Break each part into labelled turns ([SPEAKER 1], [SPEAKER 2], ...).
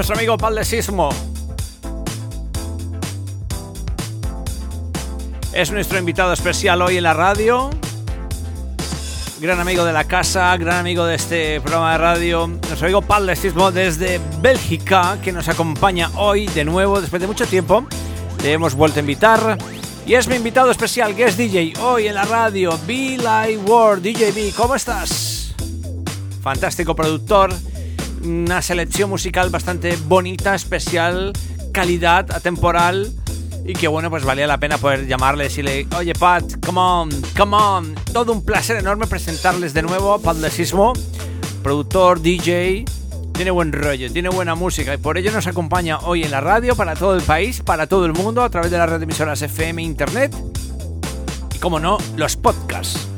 [SPEAKER 1] Nuestro amigo Pal de Sismo es nuestro invitado especial hoy en la radio. Gran amigo de la casa, gran amigo de este programa de radio. Nuestro amigo Pal de Sismo desde Bélgica, que nos acompaña hoy de nuevo después de mucho tiempo. Le hemos vuelto a invitar. Y es mi invitado especial, que es DJ, hoy en la radio, Be Live World. DJ B, ¿cómo estás? Fantástico productor una selección musical bastante bonita, especial, calidad, atemporal y que bueno, pues valía la pena poder llamarle y decirle, oye Pat, come on, come on. Todo un placer enorme presentarles de nuevo a Pat productor, DJ, tiene buen rollo, tiene buena música y por ello nos acompaña hoy en la radio para todo el país, para todo el mundo, a través de las red de emisoras FM, Internet y como no, los podcasts.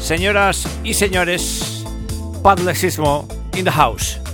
[SPEAKER 1] Señoras y señores, Pat in the house.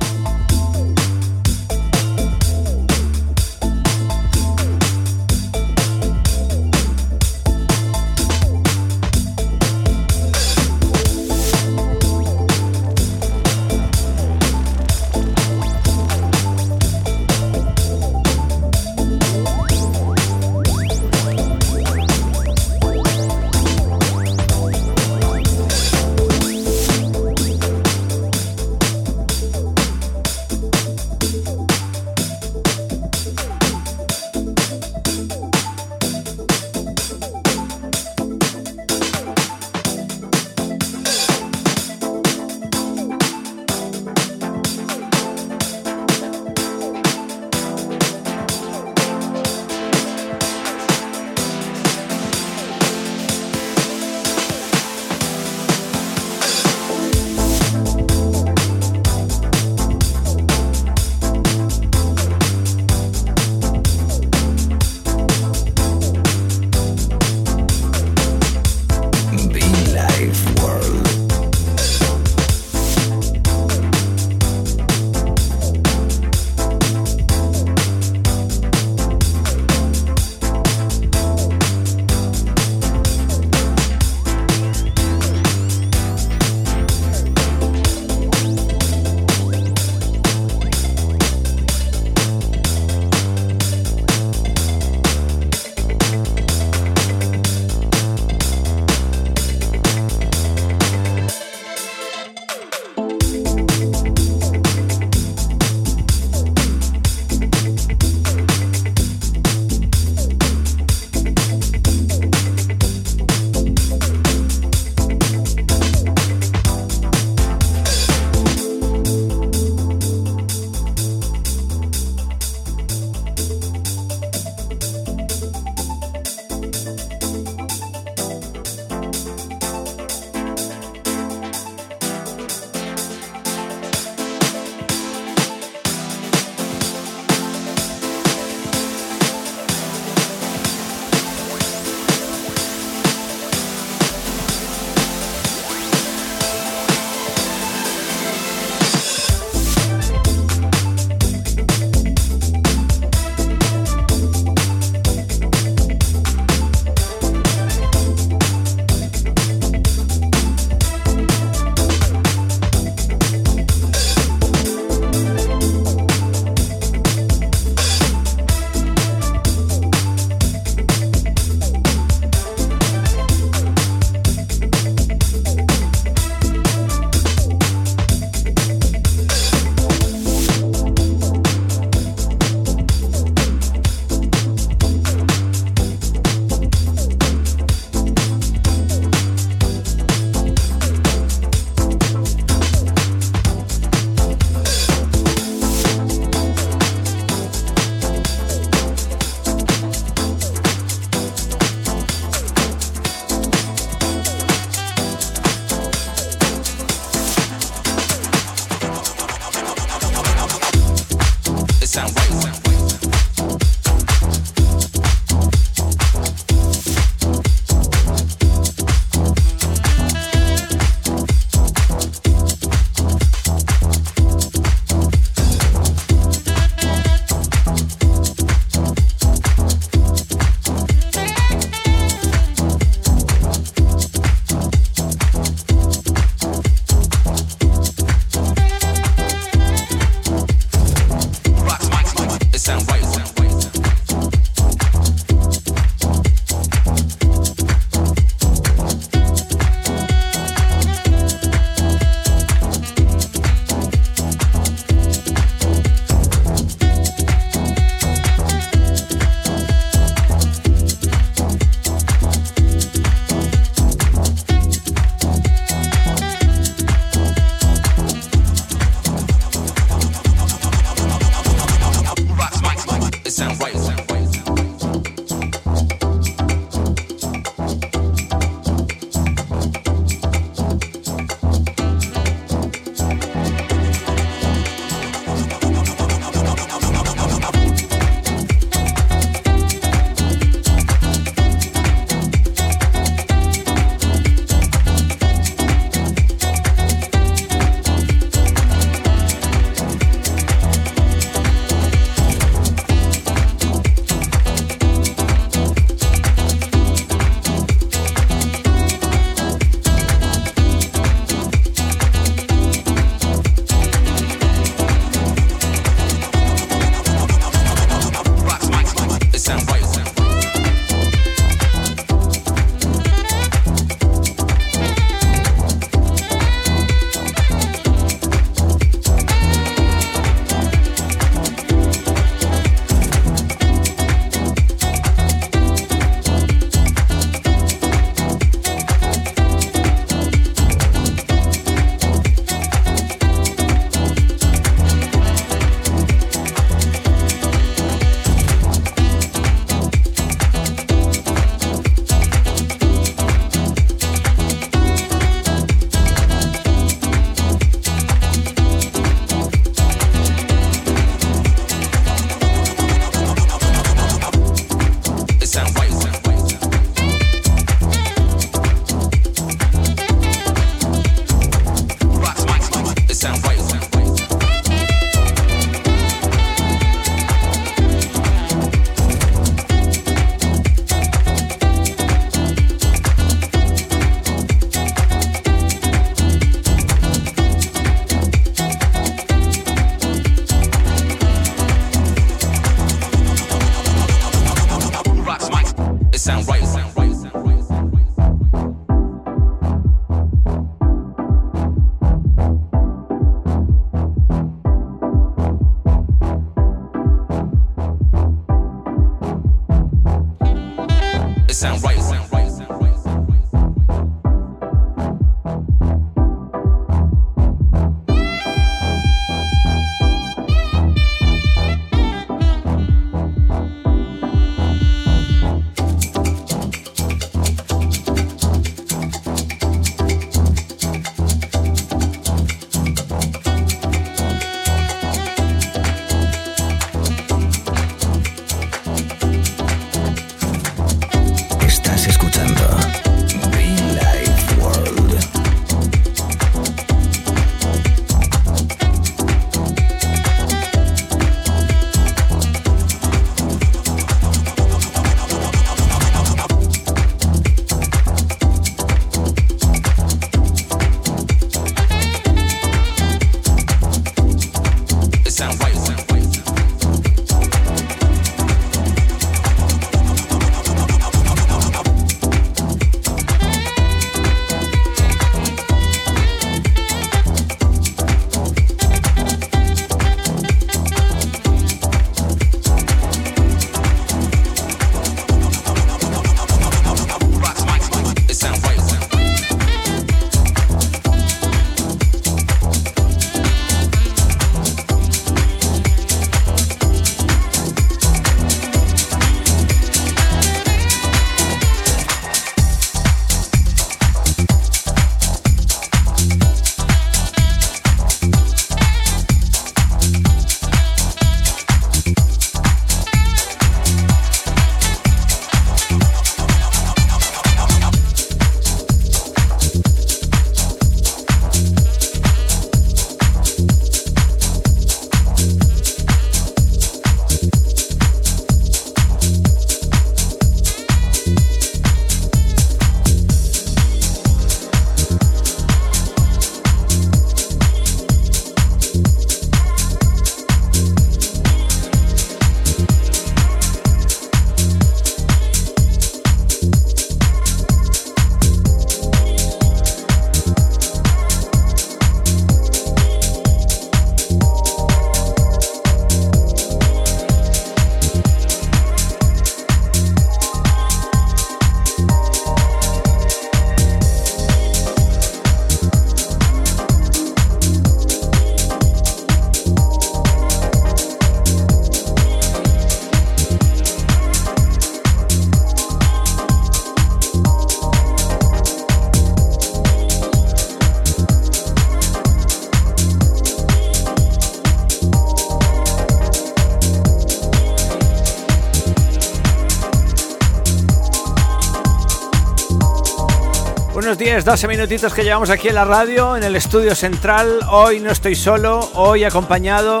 [SPEAKER 1] 10, 12 minutitos que llevamos aquí en la radio, en el estudio central. Hoy no estoy solo, hoy acompañado.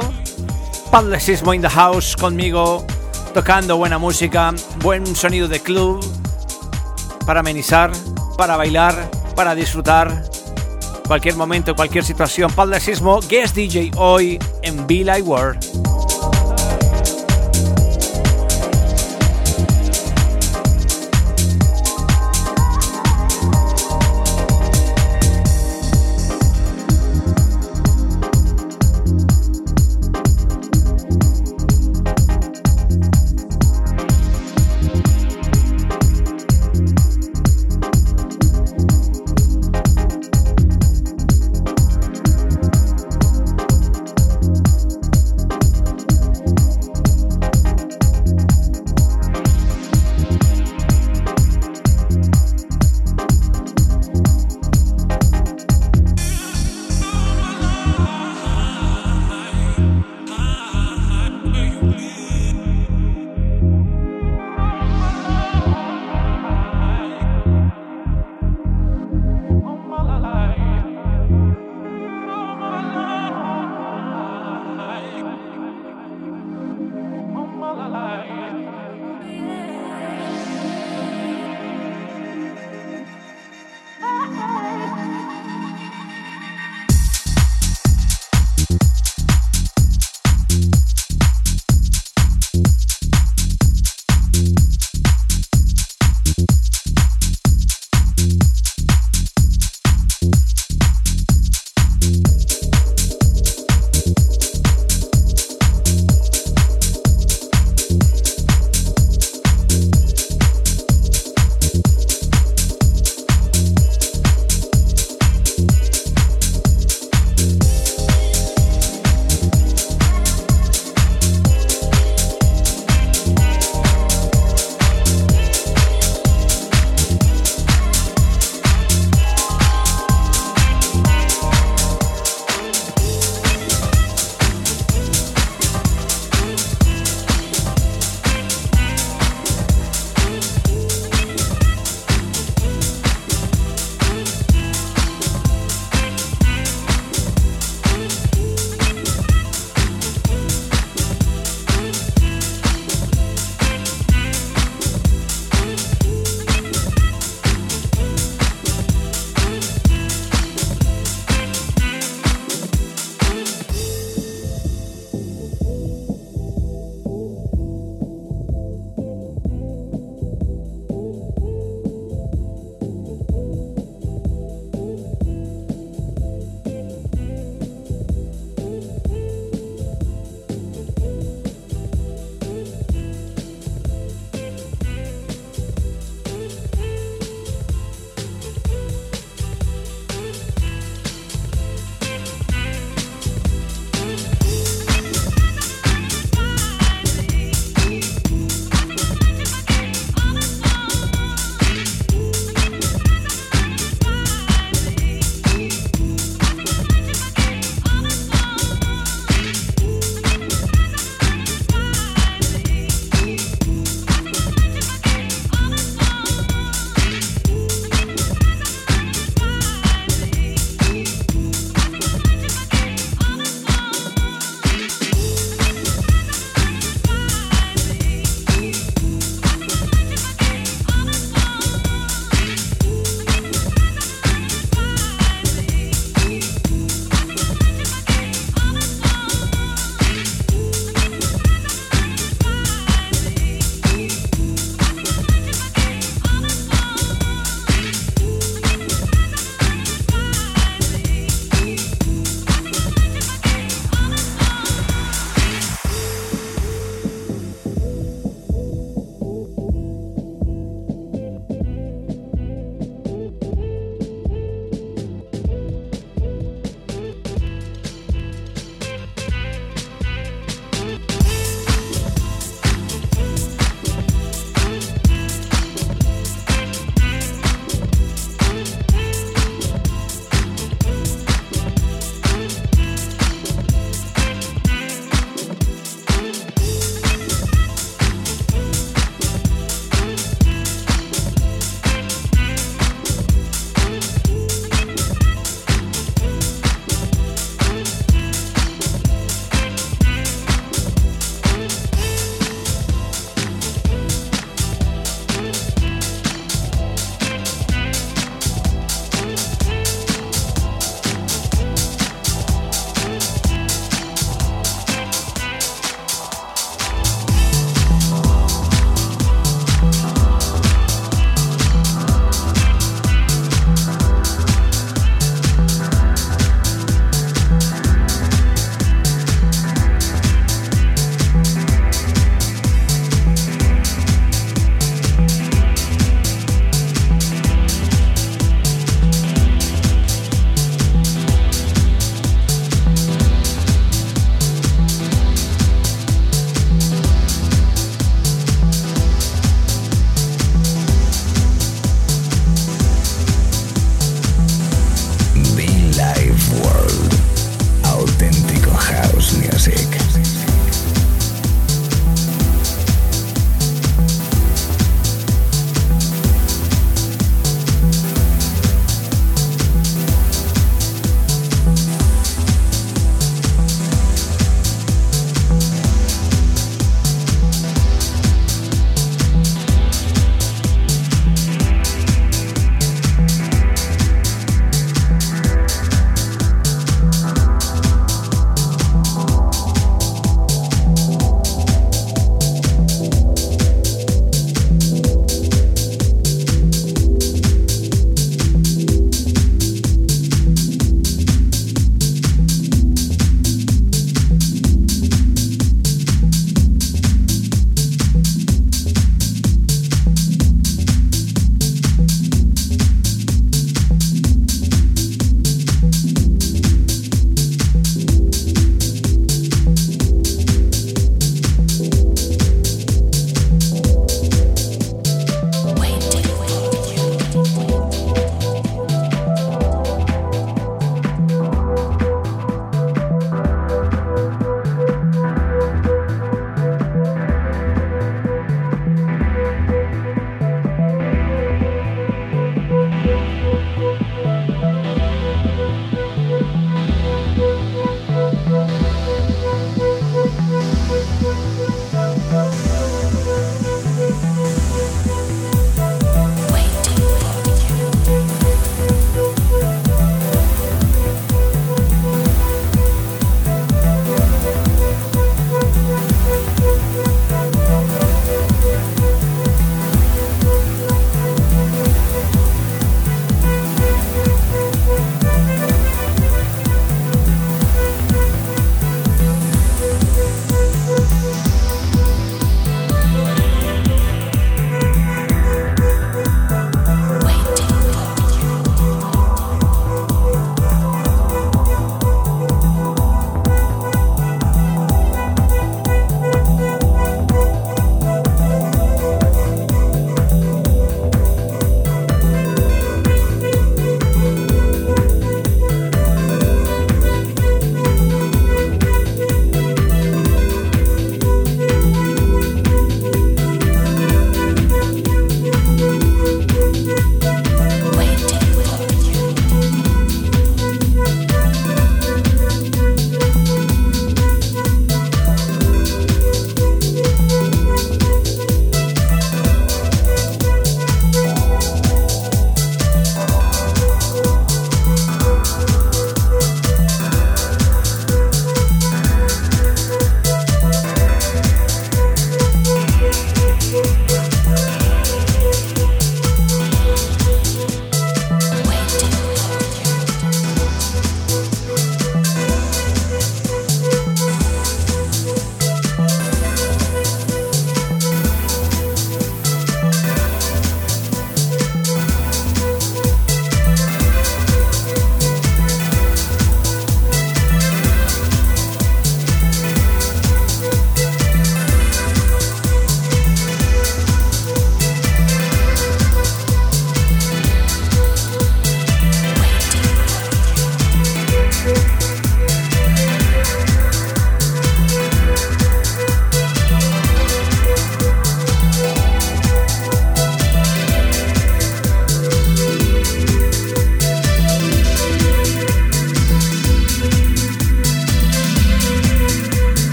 [SPEAKER 1] Padlesismo in the house conmigo, tocando buena música, buen sonido de club, para amenizar, para bailar, para disfrutar. Cualquier momento, cualquier situación. Padlesismo, guest DJ hoy en Be Like World.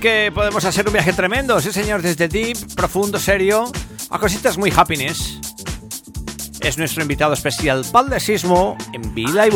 [SPEAKER 1] Que podemos hacer un viaje tremendo, sí señor, desde deep, profundo, serio, a cositas muy happiness. Es nuestro invitado especial, Pal de Sismo, en Villa y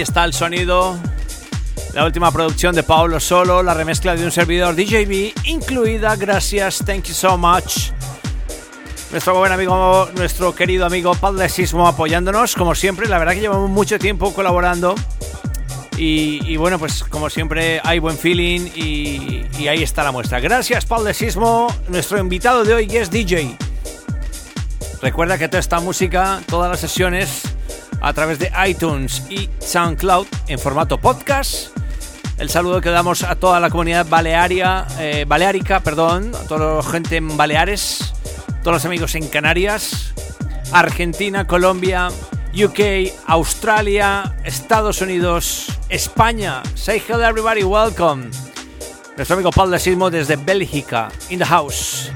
[SPEAKER 1] Está el sonido. La última producción de Paolo Solo, la remezcla de un servidor DJB incluida. Gracias, thank you so much. Nuestro buen amigo, nuestro querido amigo Padre Sismo apoyándonos, como siempre. La verdad que llevamos mucho tiempo colaborando. Y, bueno, pues como siempre hay buen feeling y, ahí está la muestra. Gracias, Paul Sismo. Nuestro invitado de hoy es DJ. Recuerda que toda esta música, todas las sesiones a través de iTunes y SoundCloud en formato podcast. El saludo que damos a toda la comunidad balearia, eh, baleárica, perdón, a toda la gente en Baleares, todos los amigos en Canarias, Argentina, Colombia, UK, Australia, Estados Unidos, España. Say hello everybody, welcome. Nuestro amigo Paul de Sismo desde Bélgica, in the house.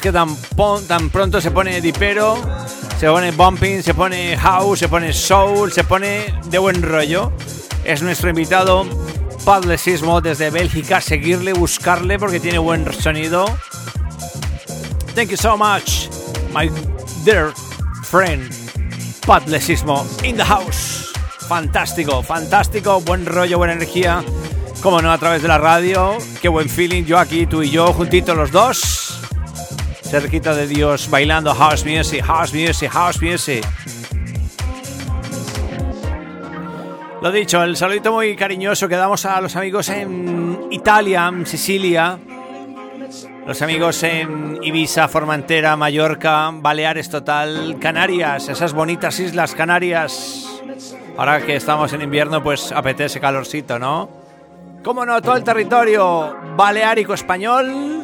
[SPEAKER 1] Que tan, tan pronto se pone dipero, se pone bumping, se pone house, se pone soul, se pone de buen rollo. Es nuestro invitado Padlesismo desde Bélgica. Seguirle, buscarle porque tiene buen sonido. Thank you so much, my dear friend Padlesismo in the house. Fantástico, fantástico, buen rollo, buena energía. Como no, a través de la radio. Qué buen feeling. Yo aquí, tú y yo, juntitos los dos cerquita de Dios, bailando house music, house music, house music. Lo dicho, el saludito muy cariñoso que damos a los amigos en Italia, en Sicilia, Los amigos en Ibiza, Formentera, Mallorca, Baleares Total, Canarias, esas bonitas islas Canarias. Ahora que estamos en invierno, pues apetece calorcito, ¿no? ¿Cómo no? Todo el territorio baleárico español.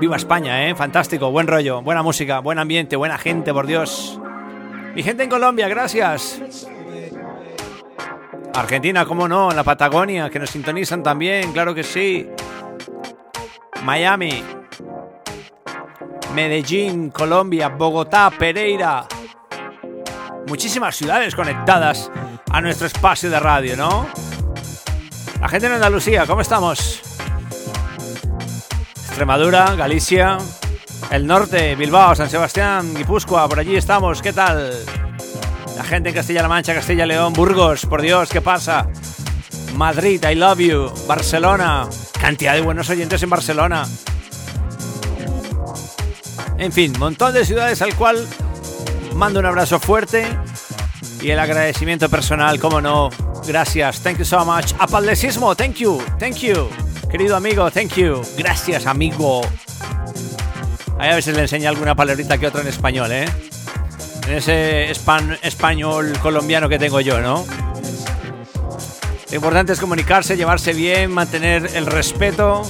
[SPEAKER 1] Viva España, ¿eh? Fantástico, buen rollo, buena música, buen ambiente, buena gente, por Dios. Mi gente en Colombia, gracias. Argentina, cómo no, la Patagonia, que nos sintonizan también, claro que sí. Miami, Medellín, Colombia, Bogotá, Pereira. Muchísimas ciudades conectadas a nuestro espacio de radio, ¿no? La gente en Andalucía, ¿cómo estamos? Extremadura, Galicia, el norte, Bilbao, San Sebastián, Guipúzcoa, por allí estamos, ¿qué tal? La gente en Castilla-La Mancha, Castilla-León, Burgos, por Dios, ¿qué pasa? Madrid, I love you, Barcelona, cantidad de buenos oyentes en Barcelona. En fin, montón de ciudades al cual mando un abrazo fuerte y el agradecimiento personal, como no. Gracias, thank you so much. Apaldesismo, thank you, thank you. Querido amigo, thank you. Gracias, amigo. Ahí a veces le enseña alguna palabrita que otra en español, ¿eh? En ese español colombiano que tengo yo, ¿no? Lo importante es comunicarse, llevarse bien, mantener el respeto.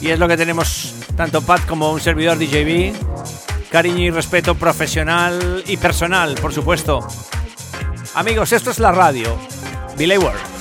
[SPEAKER 1] Y es lo que tenemos tanto Pat como un servidor DJB. Cariño y respeto profesional y personal, por supuesto. Amigos, esto es la radio. Billy World.